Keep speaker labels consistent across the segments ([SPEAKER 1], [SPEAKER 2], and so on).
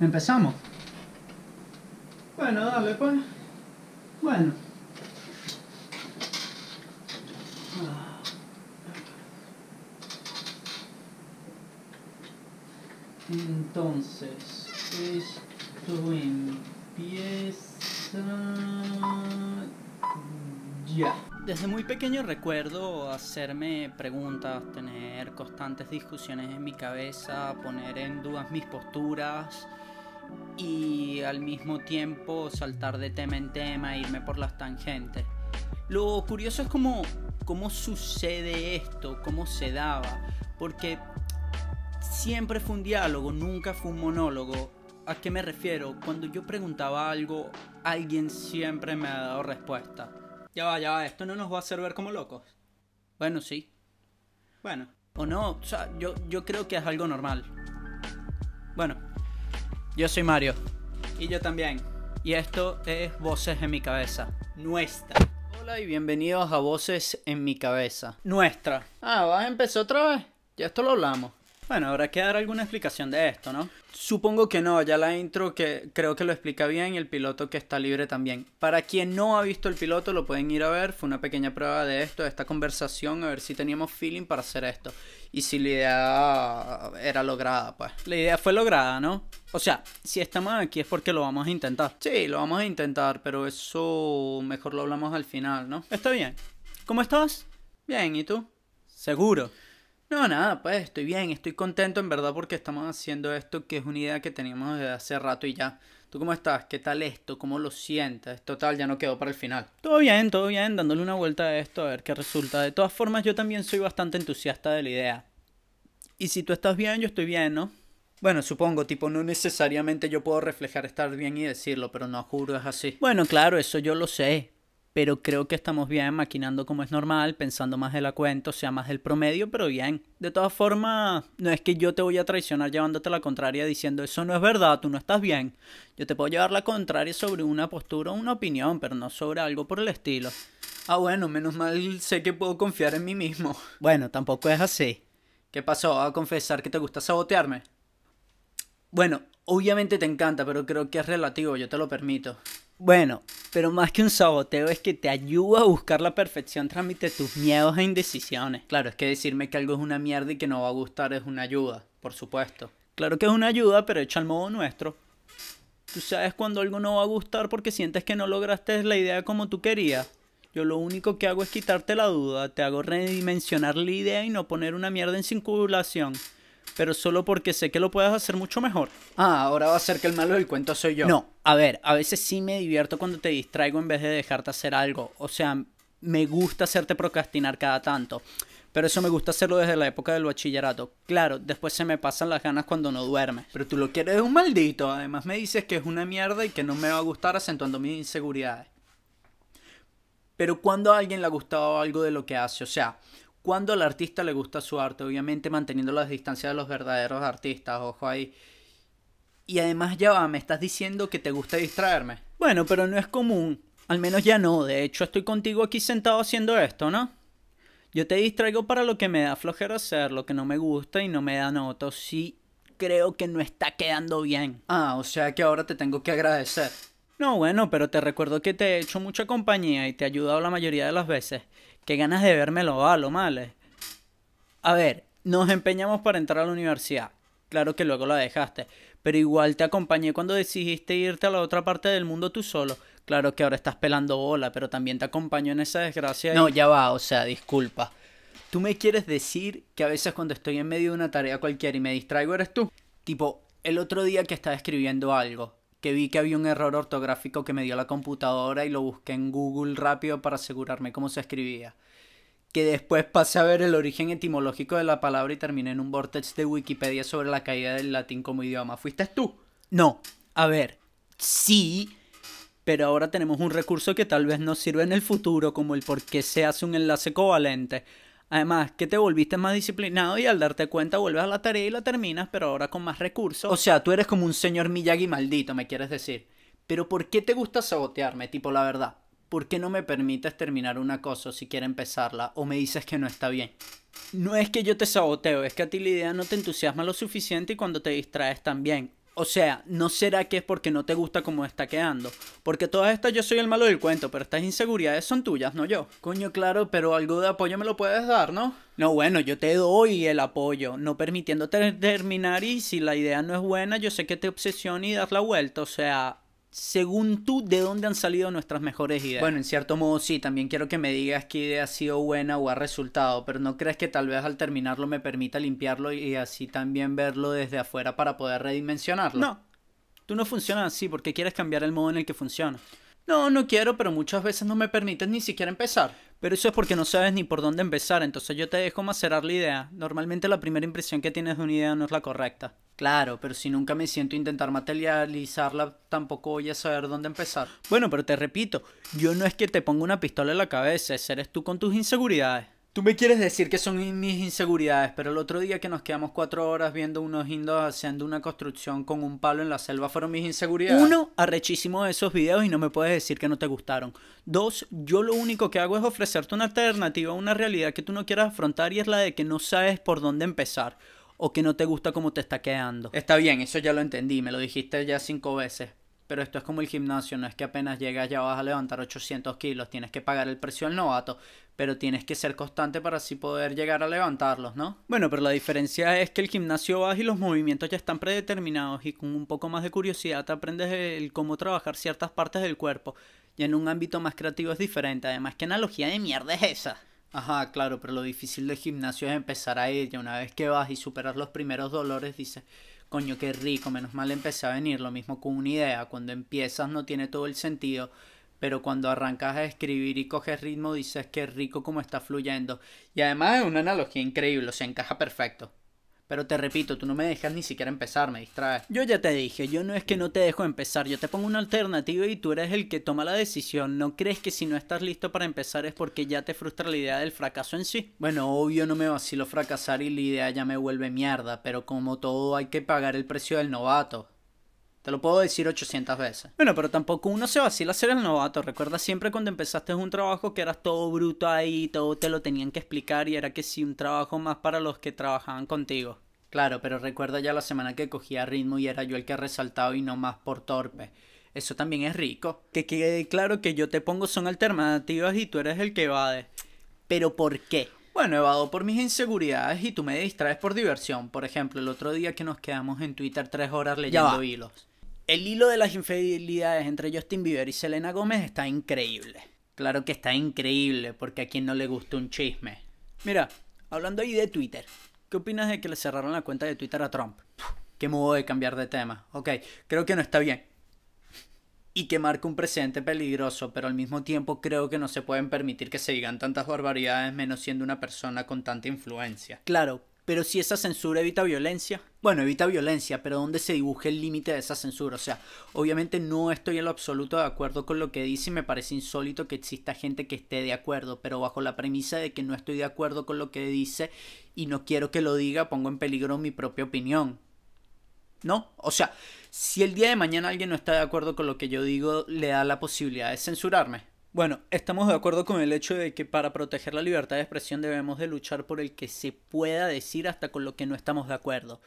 [SPEAKER 1] ¿Empezamos? Bueno, dale pues. Bueno. Entonces, esto empieza ya. Desde muy pequeño recuerdo hacerme preguntas, tener constantes discusiones en mi cabeza, poner en dudas mis posturas y al mismo tiempo saltar de tema en tema, irme por las tangentes. Lo curioso es cómo, cómo sucede esto, cómo se daba, porque siempre fue un diálogo, nunca fue un monólogo. ¿A qué me refiero? Cuando yo preguntaba algo, alguien siempre me ha dado respuesta. Ya va, ya va, esto no nos va a hacer ver como locos. Bueno, sí. Bueno, o no, o sea, yo, yo creo que es algo normal. Bueno, yo soy Mario. Y yo también. Y esto es Voces en mi cabeza. Nuestra. Hola y bienvenidos a Voces en mi cabeza. Nuestra. Ah, ¿vas a empezar otra vez? Ya esto lo hablamos. Bueno, habrá que dar alguna explicación de esto, ¿no? Supongo que no, ya la intro que creo que lo explica bien y el piloto que está libre también. Para quien no ha visto el piloto lo pueden ir a ver, fue una pequeña prueba de esto, de esta conversación, a ver si teníamos feeling para hacer esto. Y si la idea era lograda, pues. La idea fue lograda, ¿no? O sea, si estamos aquí es porque lo vamos a intentar. Sí, lo vamos a intentar, pero eso mejor lo hablamos al final, ¿no? Está bien. ¿Cómo estás? Bien, ¿y tú? Seguro. No, nada, pues estoy bien, estoy contento en verdad porque estamos haciendo esto que es una idea que teníamos desde hace rato y ya. ¿Tú cómo estás? ¿Qué tal esto? ¿Cómo lo sientes? Total, ya no quedó para el final. Todo bien, todo bien, dándole una vuelta a esto a ver qué resulta. De todas formas, yo también soy bastante entusiasta de la idea. Y si tú estás bien, yo estoy bien, ¿no? Bueno, supongo, tipo, no necesariamente yo puedo reflejar estar bien y decirlo, pero no juro es así. Bueno, claro, eso yo lo sé pero creo que estamos bien maquinando como es normal, pensando más de la cuenta, o sea, más del promedio, pero bien. De todas formas, no es que yo te voy a traicionar llevándote la contraria diciendo eso no es verdad, tú no estás bien. Yo te puedo llevar la contraria sobre una postura o una opinión, pero no sobre algo por el estilo. Ah, bueno, menos mal sé que puedo confiar en mí mismo. Bueno, tampoco es así. ¿Qué pasó? ¿A confesar que te gusta sabotearme? Bueno, obviamente te encanta, pero creo que es relativo, yo te lo permito. Bueno, pero más que un saboteo es que te ayuda a buscar la perfección trámite tus miedos e indecisiones. Claro, es que decirme que algo es una mierda y que no va a gustar es una ayuda, por supuesto. Claro que es una ayuda, pero hecha al modo nuestro. Tú sabes cuando algo no va a gustar porque sientes que no lograste la idea como tú querías. Yo lo único que hago es quitarte la duda, te hago redimensionar la idea y no poner una mierda en circulación pero solo porque sé que lo puedes hacer mucho mejor. Ah, ahora va a ser que el malo del cuento soy yo. No, a ver, a veces sí me divierto cuando te distraigo en vez de dejarte hacer algo. O sea, me gusta hacerte procrastinar cada tanto. Pero eso me gusta hacerlo desde la época del bachillerato. Claro, después se me pasan las ganas cuando no duermes. Pero tú lo quieres un maldito. Además me dices que es una mierda y que no me va a gustar acentuando mis inseguridades. Pero cuando a alguien le ha gustado algo de lo que hace, o sea, cuando al artista le gusta su arte, obviamente manteniendo las distancias de los verdaderos artistas, ojo ahí. Y además ya va, me estás diciendo que te gusta distraerme. Bueno, pero no es común. Al menos ya no. De hecho, estoy contigo aquí sentado haciendo esto, ¿no? Yo te distraigo para lo que me da flojera hacer, lo que no me gusta y no me da nota. Sí, creo que no está quedando bien. Ah, o sea que ahora te tengo que agradecer. No, bueno, pero te recuerdo que te he hecho mucha compañía y te he ayudado la mayoría de las veces. Qué ganas de verme lo va, lo mal. A ver, nos empeñamos para entrar a la universidad. Claro que luego la dejaste. Pero igual te acompañé cuando decidiste irte a la otra parte del mundo tú solo. Claro que ahora estás pelando bola, pero también te acompañó en esa desgracia. No, ya va, o sea, disculpa. ¿Tú me quieres decir que a veces cuando estoy en medio de una tarea cualquiera y me distraigo eres tú? Tipo, el otro día que estaba escribiendo algo, que vi que había un error ortográfico que me dio la computadora y lo busqué en Google rápido para asegurarme cómo se escribía. Que después pasé a ver el origen etimológico de la palabra y terminé en un vortex de Wikipedia sobre la caída del latín como idioma. ¿Fuiste tú? No. A ver, sí, pero ahora tenemos un recurso que tal vez nos sirva en el futuro, como el por qué se hace un enlace covalente. Además, que te volviste más disciplinado y al darte cuenta vuelves a la tarea y la terminas, pero ahora con más recursos. O sea, tú eres como un señor Miyagi maldito, me quieres decir. Pero ¿por qué te gusta sabotearme, tipo la verdad? ¿Por qué no me permites terminar una cosa si quiero empezarla o me dices que no está bien? No es que yo te saboteo, es que a ti la idea no te entusiasma lo suficiente y cuando te distraes también. O sea, ¿no será que es porque no te gusta cómo está quedando? Porque todas estas yo soy el malo del cuento, pero estas inseguridades son tuyas, no yo. Coño, claro, pero algo de apoyo me lo puedes dar, ¿no? No, bueno, yo te doy el apoyo, no permitiéndote terminar y si la idea no es buena, yo sé que te obsesiona y das la vuelta, o sea, según tú, ¿de dónde han salido nuestras mejores ideas? Bueno, en cierto modo sí, también quiero que me digas qué idea ha sido buena o ha resultado, pero ¿no crees que tal vez al terminarlo me permita limpiarlo y así también verlo desde afuera para poder redimensionarlo? No, tú no funcionas así porque quieres cambiar el modo en el que funciona. No, no quiero, pero muchas veces no me permites ni siquiera empezar. Pero eso es porque no sabes ni por dónde empezar, entonces yo te dejo macerar la idea. Normalmente la primera impresión que tienes de una idea no es la correcta. Claro, pero si nunca me siento a intentar materializarla, tampoco voy a saber dónde empezar. Bueno, pero te repito, yo no es que te ponga una pistola en la cabeza, eres tú con tus inseguridades. Tú me quieres decir que son mis inseguridades, pero el otro día que nos quedamos cuatro horas viendo unos indos haciendo una construcción con un palo en la selva fueron mis inseguridades. Uno, arrechísimo de esos videos y no me puedes decir que no te gustaron. Dos, yo lo único que hago es ofrecerte una alternativa a una realidad que tú no quieras afrontar y es la de que no sabes por dónde empezar o que no te gusta cómo te está quedando. Está bien, eso ya lo entendí, me lo dijiste ya cinco veces. Pero esto es como el gimnasio, no es que apenas llegas ya vas a levantar 800 kilos, tienes que pagar el precio del novato, pero tienes que ser constante para así poder llegar a levantarlos, ¿no? Bueno, pero la diferencia es que el gimnasio vas y los movimientos ya están predeterminados y con un poco más de curiosidad te aprendes el cómo trabajar ciertas partes del cuerpo y en un ámbito más creativo es diferente, además, ¿qué analogía de mierda es esa? Ajá, claro, pero lo difícil del gimnasio es empezar a ir. Y una vez que vas y superas los primeros dolores, dices, coño, qué rico, menos mal empecé a venir. Lo mismo con una idea. Cuando empiezas no tiene todo el sentido, pero cuando arrancas a escribir y coges ritmo, dices, qué rico como está fluyendo. Y además es una analogía increíble, se encaja perfecto. Pero te repito, tú no me dejas ni siquiera empezar, me distraes. Yo ya te dije, yo no es que no te dejo empezar, yo te pongo una alternativa y tú eres el que toma la decisión. ¿No crees que si no estás listo para empezar es porque ya te frustra la idea del fracaso en sí? Bueno, obvio no me vacilo fracasar y la idea ya me vuelve mierda, pero como todo hay que pagar el precio del novato. Te lo puedo decir 800 veces. Bueno, pero tampoco uno se vacila ser el novato. Recuerda siempre cuando empezaste un trabajo que eras todo bruto ahí, todo te lo tenían que explicar y era que sí, un trabajo más para los que trabajaban contigo. Claro, pero recuerda ya la semana que cogía ritmo y era yo el que resaltado y no más por torpe. Eso también es rico. Que quede claro que yo te pongo son alternativas y tú eres el que evade. ¿Pero por qué? Bueno, evado por mis inseguridades y tú me distraes por diversión. Por ejemplo, el otro día que nos quedamos en Twitter tres horas leyendo hilos. El hilo de las infidelidades entre Justin Bieber y Selena Gómez está increíble. Claro que está increíble, porque a quien no le gusta un chisme. Mira, hablando ahí de Twitter, ¿qué opinas de que le cerraron la cuenta de Twitter a Trump? Qué modo de cambiar de tema. Ok, creo que no está bien. Y que marca un precedente peligroso, pero al mismo tiempo creo que no se pueden permitir que se digan tantas barbaridades menos siendo una persona con tanta influencia. Claro, pero si esa censura evita violencia, bueno, evita violencia, pero ¿dónde se dibuje el límite de esa censura? O sea, obviamente no estoy en lo absoluto de acuerdo con lo que dice y me parece insólito que exista gente que esté de acuerdo, pero bajo la premisa de que no estoy de acuerdo con lo que dice y no quiero que lo diga, pongo en peligro mi propia opinión. ¿No? O sea, si el día de mañana alguien no está de acuerdo con lo que yo digo, le da la posibilidad de censurarme. Bueno, estamos de acuerdo con el hecho de que para proteger la libertad de expresión debemos de luchar por el que se pueda decir hasta con lo que no estamos de acuerdo.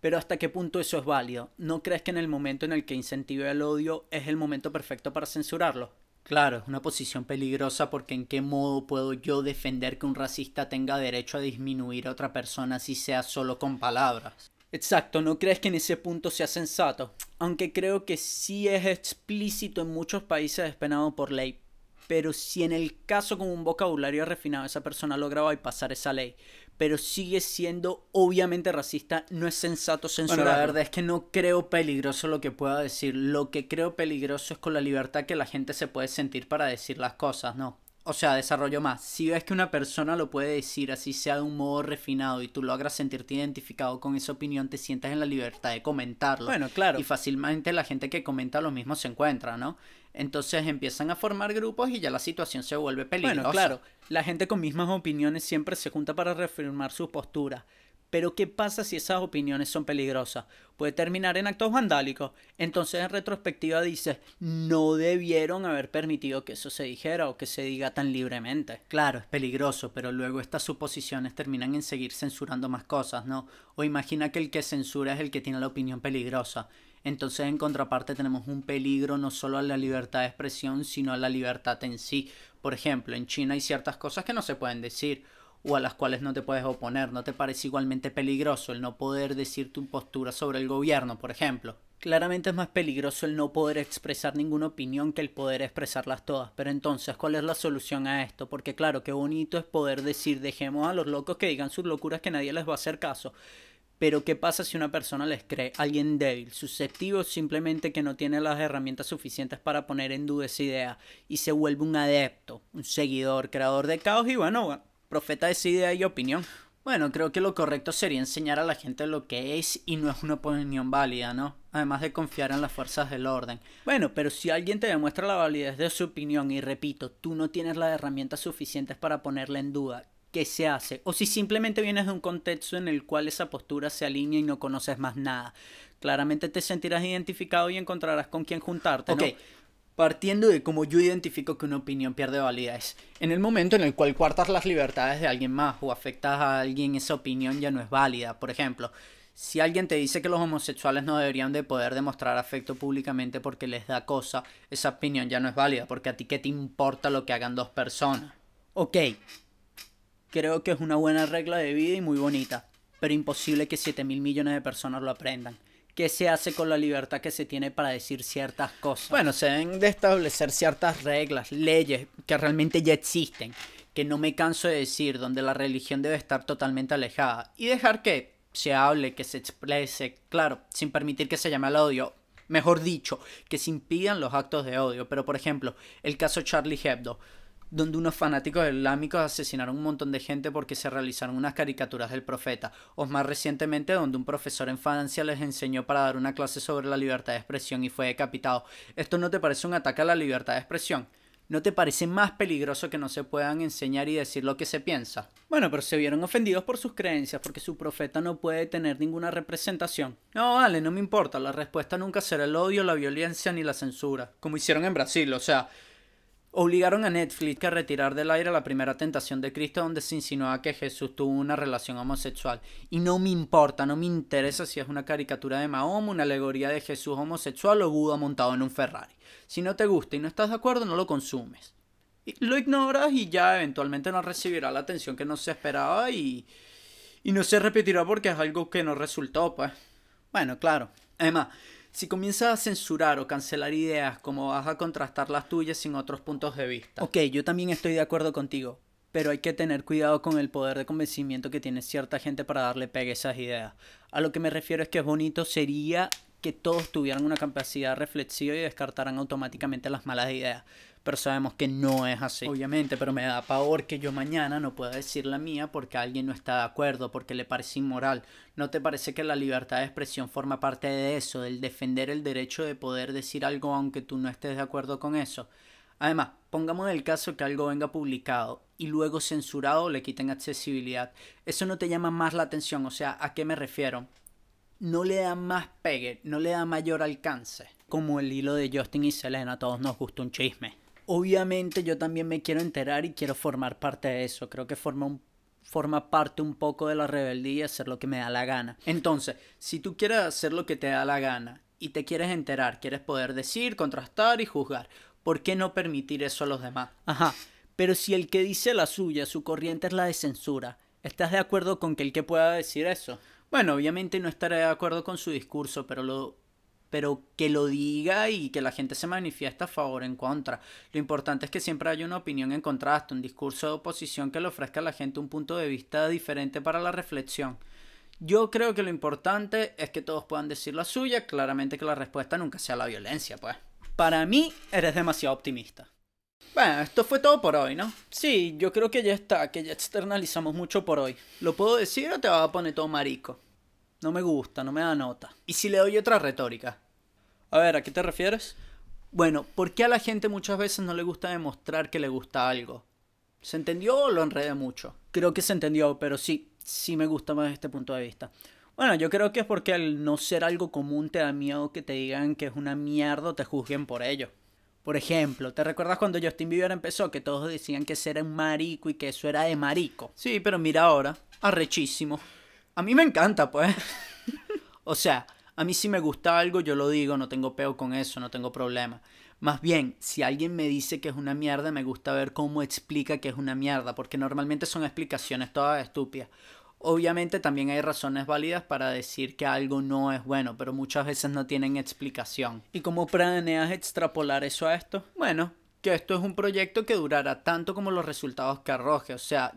[SPEAKER 1] Pero hasta qué punto eso es válido? ¿No crees que en el momento en el que incentive el odio es el momento perfecto para censurarlo? Claro, es una posición peligrosa porque en qué modo puedo yo defender que un racista tenga derecho a disminuir a otra persona si sea solo con palabras. Exacto, ¿no crees que en ese punto sea sensato? Aunque creo que sí es explícito en muchos países es penado por ley, pero si en el caso con un vocabulario refinado esa persona logra pasar esa ley, pero sigue siendo obviamente racista, no es sensato censurar. Bueno, la verdad es que no creo peligroso lo que pueda decir. Lo que creo peligroso es con la libertad que la gente se puede sentir para decir las cosas, ¿no? O sea, desarrollo más. Si ves que una persona lo puede decir así sea de un modo refinado y tú logras sentirte identificado con esa opinión, te sientas en la libertad de comentarlo. Bueno, claro. Y fácilmente la gente que comenta lo mismo se encuentra, ¿no? Entonces empiezan a formar grupos y ya la situación se vuelve peligrosa. Bueno, claro. La gente con mismas opiniones siempre se junta para reafirmar su postura. Pero ¿qué pasa si esas opiniones son peligrosas? Puede terminar en actos vandálicos. Entonces en retrospectiva dices, no debieron haber permitido que eso se dijera o que se diga tan libremente. Claro, es peligroso, pero luego estas suposiciones terminan en seguir censurando más cosas, ¿no? O imagina que el que censura es el que tiene la opinión peligrosa. Entonces en contraparte tenemos un peligro no solo a la libertad de expresión, sino a la libertad en sí. Por ejemplo, en China hay ciertas cosas que no se pueden decir o a las cuales no te puedes oponer. ¿No te parece igualmente peligroso el no poder decir tu postura sobre el gobierno, por ejemplo? Claramente es más peligroso el no poder expresar ninguna opinión que el poder expresarlas todas. Pero entonces, ¿cuál es la solución a esto? Porque claro, qué bonito es poder decir, dejemos a los locos que digan sus locuras que nadie les va a hacer caso. Pero ¿qué pasa si una persona les cree alguien débil, susceptible simplemente que no tiene las herramientas suficientes para poner en duda esa idea y se vuelve un adepto, un seguidor, creador de caos y bueno, profeta de idea y opinión. Bueno, creo que lo correcto sería enseñar a la gente lo que es y no es una opinión válida, ¿no? Además de confiar en las fuerzas del orden. Bueno, pero si alguien te demuestra la validez de su opinión y repito, tú no tienes las herramientas suficientes para ponerla en duda, ¿qué se hace? O si simplemente vienes de un contexto en el cual esa postura se alinea y no conoces más nada. Claramente te sentirás identificado y encontrarás con quién juntarte. Partiendo de cómo yo identifico que una opinión pierde validez. En el momento en el cual cuartas las libertades de alguien más o afectas a alguien, esa opinión ya no es válida. Por ejemplo, si alguien te dice que los homosexuales no deberían de poder demostrar afecto públicamente porque les da cosa, esa opinión ya no es válida, porque a ti qué te importa lo que hagan dos personas. Ok, creo que es una buena regla de vida y muy bonita, pero imposible que 7 mil millones de personas lo aprendan. ¿Qué se hace con la libertad que se tiene para decir ciertas cosas? Bueno, se deben de establecer ciertas reglas, leyes que realmente ya existen, que no me canso de decir, donde la religión debe estar totalmente alejada y dejar que se hable, que se exprese, claro, sin permitir que se llame al odio. Mejor dicho, que se impidan los actos de odio. Pero, por ejemplo, el caso Charlie Hebdo donde unos fanáticos islámicos asesinaron un montón de gente porque se realizaron unas caricaturas del profeta, o más recientemente donde un profesor en Francia les enseñó para dar una clase sobre la libertad de expresión y fue decapitado. ¿Esto no te parece un ataque a la libertad de expresión? ¿No te parece más peligroso que no se puedan enseñar y decir lo que se piensa? Bueno, pero se vieron ofendidos por sus creencias porque su profeta no puede tener ninguna representación. No, vale, no me importa, la respuesta nunca será el odio, la violencia ni la censura, como hicieron en Brasil, o sea, Obligaron a Netflix a retirar del aire la primera tentación de Cristo donde se insinuaba que Jesús tuvo una relación homosexual. Y no me importa, no me interesa si es una caricatura de Mahoma, una alegoría de Jesús homosexual o Buda montado en un Ferrari. Si no te gusta y no estás de acuerdo, no lo consumes. lo ignoras y ya eventualmente no recibirá la atención que no se esperaba y, y no se repetirá porque es algo que no resultó, pues. Bueno, claro. Además, si comienzas a censurar o cancelar ideas, ¿cómo vas a contrastar las tuyas sin otros puntos de vista? Ok, yo también estoy de acuerdo contigo, pero hay que tener cuidado con el poder de convencimiento que tiene cierta gente para darle pegue a esas ideas. A lo que me refiero es que es bonito sería que todos tuvieran una capacidad reflexiva y descartaran automáticamente las malas ideas pero sabemos que no es así. Obviamente, pero me da pavor que yo mañana no pueda decir la mía porque alguien no está de acuerdo, porque le parece inmoral. ¿No te parece que la libertad de expresión forma parte de eso, del defender el derecho de poder decir algo aunque tú no estés de acuerdo con eso? Además, pongamos el caso que algo venga publicado y luego censurado le quiten accesibilidad. Eso no te llama más la atención, o sea, ¿a qué me refiero? No le da más pegue, no le da mayor alcance. Como el hilo de Justin y Selena, a todos nos gusta un chisme obviamente yo también me quiero enterar y quiero formar parte de eso. Creo que forma, un, forma parte un poco de la rebeldía hacer lo que me da la gana. Entonces, si tú quieres hacer lo que te da la gana y te quieres enterar, quieres poder decir, contrastar y juzgar, ¿por qué no permitir eso a los demás? Ajá, pero si el que dice la suya, su corriente es la de censura, ¿estás de acuerdo con que el que pueda decir eso? Bueno, obviamente no estaré de acuerdo con su discurso, pero lo pero que lo diga y que la gente se manifiesta a favor o en contra. Lo importante es que siempre haya una opinión en contraste, un discurso de oposición que le ofrezca a la gente un punto de vista diferente para la reflexión. Yo creo que lo importante es que todos puedan decir la suya, claramente que la respuesta nunca sea la violencia, pues. Para mí, eres demasiado optimista. Bueno, esto fue todo por hoy, ¿no? Sí, yo creo que ya está, que ya externalizamos mucho por hoy. ¿Lo puedo decir o te vas a poner todo marico? No me gusta, no me da nota. ¿Y si le doy otra retórica? A ver, ¿a qué te refieres? Bueno, ¿por qué a la gente muchas veces no le gusta demostrar que le gusta algo? ¿Se entendió o lo enredé mucho? Creo que se entendió, pero sí. sí me gusta más este punto de vista. Bueno, yo creo que es porque al no ser algo común te da miedo que te digan que es una mierda o te juzguen por ello. Por ejemplo, ¿te recuerdas cuando Justin Bieber empezó que todos decían que ese era un marico y que eso era de marico? Sí, pero mira ahora, arrechísimo. A mí me encanta, pues. o sea, a mí si me gusta algo, yo lo digo, no tengo peo con eso, no tengo problema. Más bien, si alguien me dice que es una mierda, me gusta ver cómo explica que es una mierda, porque normalmente son explicaciones todas estúpidas. Obviamente también hay razones válidas para decir que algo no es bueno, pero muchas veces no tienen explicación. ¿Y cómo planeas extrapolar eso a esto? Bueno, que esto es un proyecto que durará tanto como los resultados que arroje. O sea,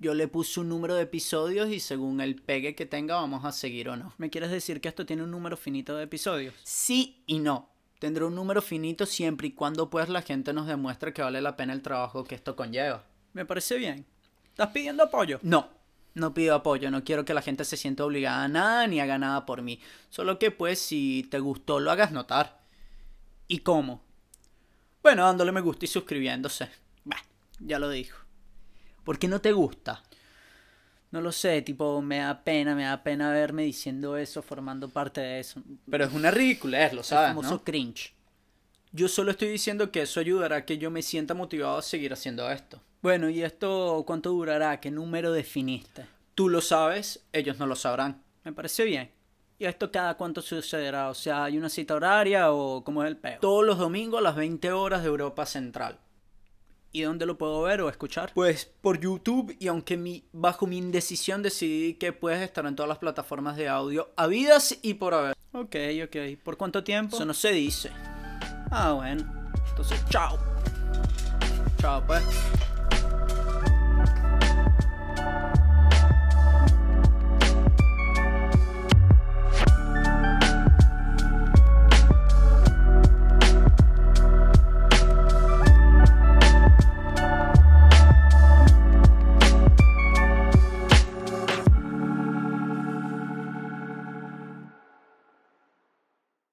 [SPEAKER 1] yo le puse un número de episodios y según el pegue que tenga vamos a seguir o no. ¿Me quieres decir que esto tiene un número finito de episodios? Sí y no. Tendrá un número finito siempre y cuando pues la gente nos demuestre que vale la pena el trabajo que esto conlleva. Me parece bien. ¿Estás pidiendo apoyo? No, no pido apoyo, no quiero que la gente se sienta obligada a nada ni haga nada por mí. Solo que pues si te gustó lo hagas notar. ¿Y cómo? Bueno, dándole me gusta y suscribiéndose. Bah, ya lo dijo. ¿Por qué no te gusta? No lo sé, tipo, me da pena, me da pena verme diciendo eso, formando parte de eso. Pero es una ridiculez, lo sabes, El famoso cringe. Yo solo estoy diciendo que eso ayudará a que yo me sienta motivado a seguir haciendo esto. Bueno, ¿y esto cuánto durará? ¿Qué número definiste? Tú lo sabes, ellos no lo sabrán. Me parece bien. ¿Y esto cada cuánto sucederá? O sea, ¿hay una cita horaria o cómo es el peo? Todos los domingos a las 20 horas de Europa Central. ¿Y dónde lo puedo ver o escuchar? Pues por YouTube y aunque mi, bajo mi indecisión decidí que puedes estar en todas las plataformas de audio habidas y por haber. Ok, ok. ¿Por cuánto tiempo? Eso no se dice. Ah, bueno. Entonces, chao. Chao, pues.